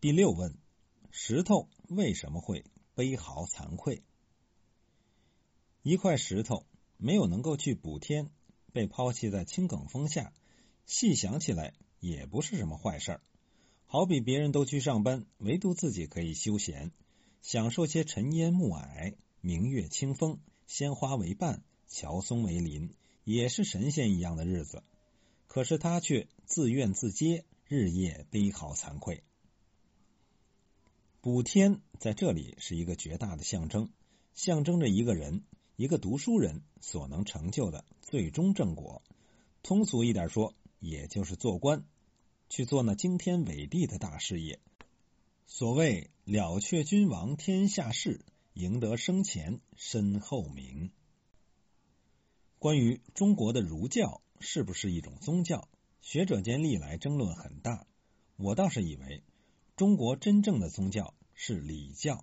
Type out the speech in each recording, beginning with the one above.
第六问：石头为什么会悲嚎惭愧？一块石头没有能够去补天，被抛弃在青埂峰下，细想起来也不是什么坏事儿。好比别人都去上班，唯独自己可以休闲，享受些尘烟暮霭、明月清风、鲜花为伴、乔松为邻，也是神仙一样的日子。可是他却自怨自嗟，日夜悲嚎惭愧。补天在这里是一个绝大的象征，象征着一个人，一个读书人所能成就的最终正果。通俗一点说，也就是做官，去做那惊天伟地的大事业。所谓了却君王天下事，赢得生前身后名。关于中国的儒教是不是一种宗教，学者间历来争论很大。我倒是以为。中国真正的宗教是礼教，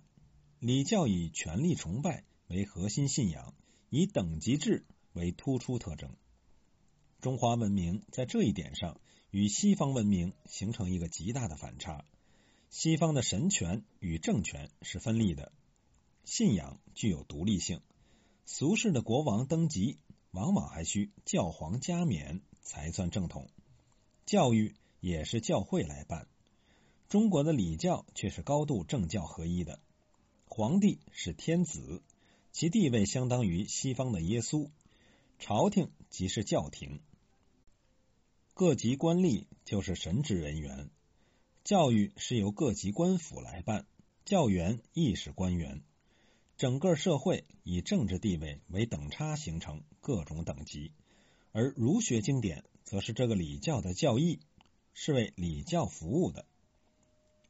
礼教以权力崇拜为核心信仰，以等级制为突出特征。中华文明在这一点上与西方文明形成一个极大的反差。西方的神权与政权是分立的，信仰具有独立性，俗世的国王登基往往还需教皇加冕才算正统，教育也是教会来办。中国的礼教却是高度政教合一的，皇帝是天子，其地位相当于西方的耶稣；朝廷即是教廷，各级官吏就是神职人员；教育是由各级官府来办，教员亦是官员。整个社会以政治地位为等差形成各种等级，而儒学经典则是这个礼教的教义，是为礼教服务的。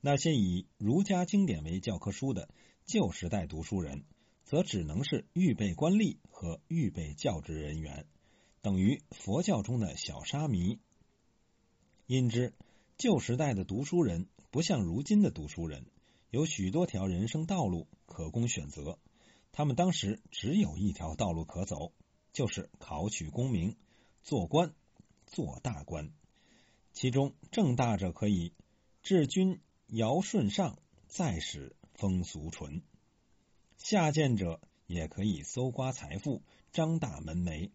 那些以儒家经典为教科书的旧时代读书人，则只能是预备官吏和预备教职人员，等于佛教中的小沙弥。因之，旧时代的读书人不像如今的读书人，有许多条人生道路可供选择。他们当时只有一条道路可走，就是考取功名，做官，做大官。其中正大者可以治军。尧舜上，再使风俗淳；下贱者也可以搜刮财富，张大门楣。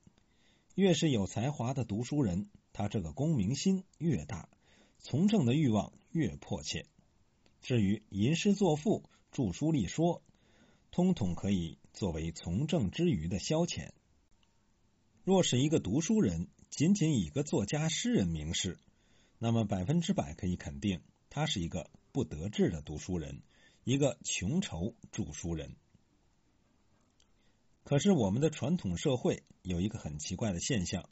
越是有才华的读书人，他这个功名心越大，从政的欲望越迫切。至于吟诗作赋、著书立说，通统可以作为从政之余的消遣。若是一个读书人仅仅以个作家、诗人名士，那么百分之百可以肯定，他是一个。不得志的读书人，一个穷愁著书人。可是我们的传统社会有一个很奇怪的现象，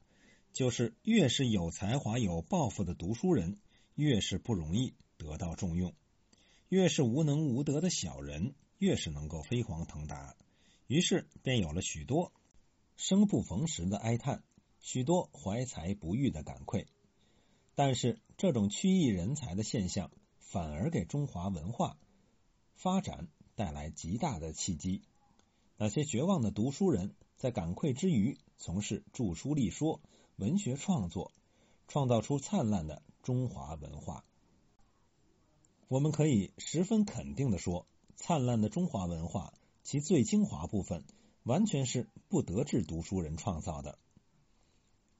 就是越是有才华、有抱负的读书人，越是不容易得到重用；越是无能无德的小人，越是能够飞黄腾达。于是便有了许多生不逢时的哀叹，许多怀才不遇的感愧。但是这种曲意人才的现象。反而给中华文化发展带来极大的契机。那些绝望的读书人在感愧之余，从事著书立说、文学创作，创造出灿烂的中华文化。我们可以十分肯定的说，灿烂的中华文化其最精华部分，完全是不得志读书人创造的。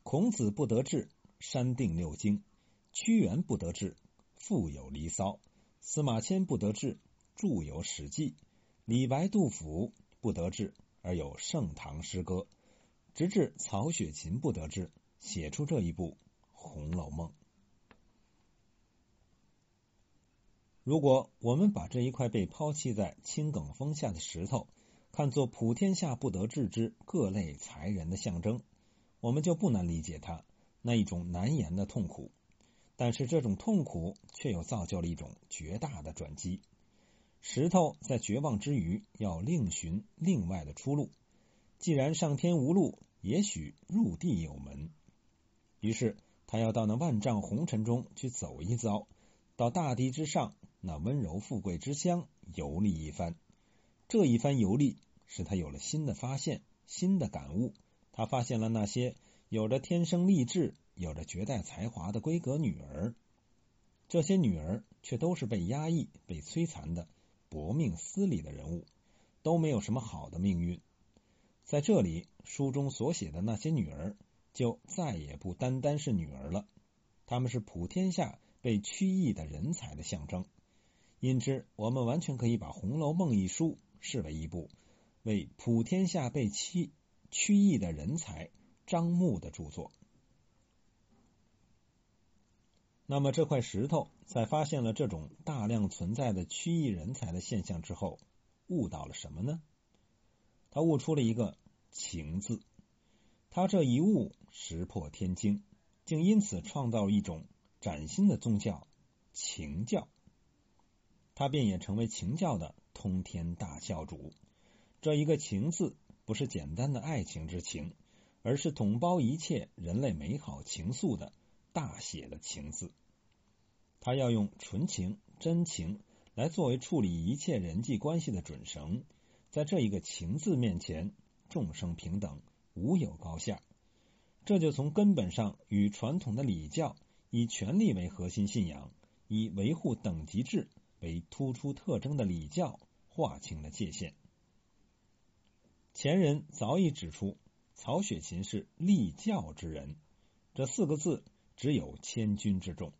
孔子不得志，删定六经；屈原不得志。腹有离骚，司马迁不得志，著有《史记》；李白、杜甫不得志，而有《盛唐诗歌》；直至曹雪芹不得志，写出这一部《红楼梦》。如果我们把这一块被抛弃在青埂峰下的石头看作普天下不得志之各类才人的象征，我们就不难理解他那一种难言的痛苦。但是这种痛苦却又造就了一种绝大的转机。石头在绝望之余，要另寻另外的出路。既然上天无路，也许入地有门。于是他要到那万丈红尘中去走一遭，到大地之上那温柔富贵之乡游历一番。这一番游历使他有了新的发现、新的感悟。他发现了那些有着天生丽质。有着绝代才华的闺阁女儿，这些女儿却都是被压抑、被摧残的薄命司里的人物，都没有什么好的命运。在这里，书中所写的那些女儿，就再也不单单是女儿了，她们是普天下被屈役的人才的象征。因之，我们完全可以把《红楼梦》一书视为一部为普天下被屈屈役的人才张目的著作。那么，这块石头在发现了这种大量存在的曲艺人才的现象之后，悟到了什么呢？他悟出了一个“情”字。他这一悟石破天惊，竟因此创造了一种崭新的宗教——情教。他便也成为情教的通天大教主。这一个“情”字，不是简单的爱情之情，而是统包一切人类美好情愫的大写的“情”字。他要用纯情、真情来作为处理一切人际关系的准绳，在这一个“情”字面前，众生平等，无有高下。这就从根本上与传统的礼教以权力为核心信仰、以维护等级制为突出特征的礼教划清了界限。前人早已指出，曹雪芹是立教之人，这四个字只有千钧之重。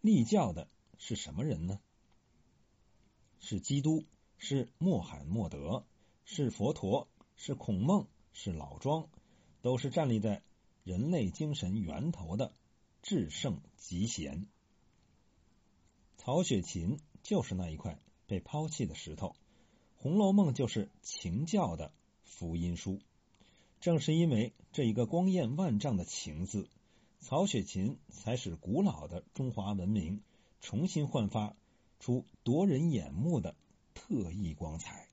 立教的是什么人呢？是基督，是穆罕默德，是佛陀，是孔孟，是老庄，都是站立在人类精神源头的至圣极贤。曹雪芹就是那一块被抛弃的石头，《红楼梦》就是情教的福音书。正是因为这一个光艳万丈的“情”字。曹雪芹才使古老的中华文明重新焕发出夺人眼目的特异光彩。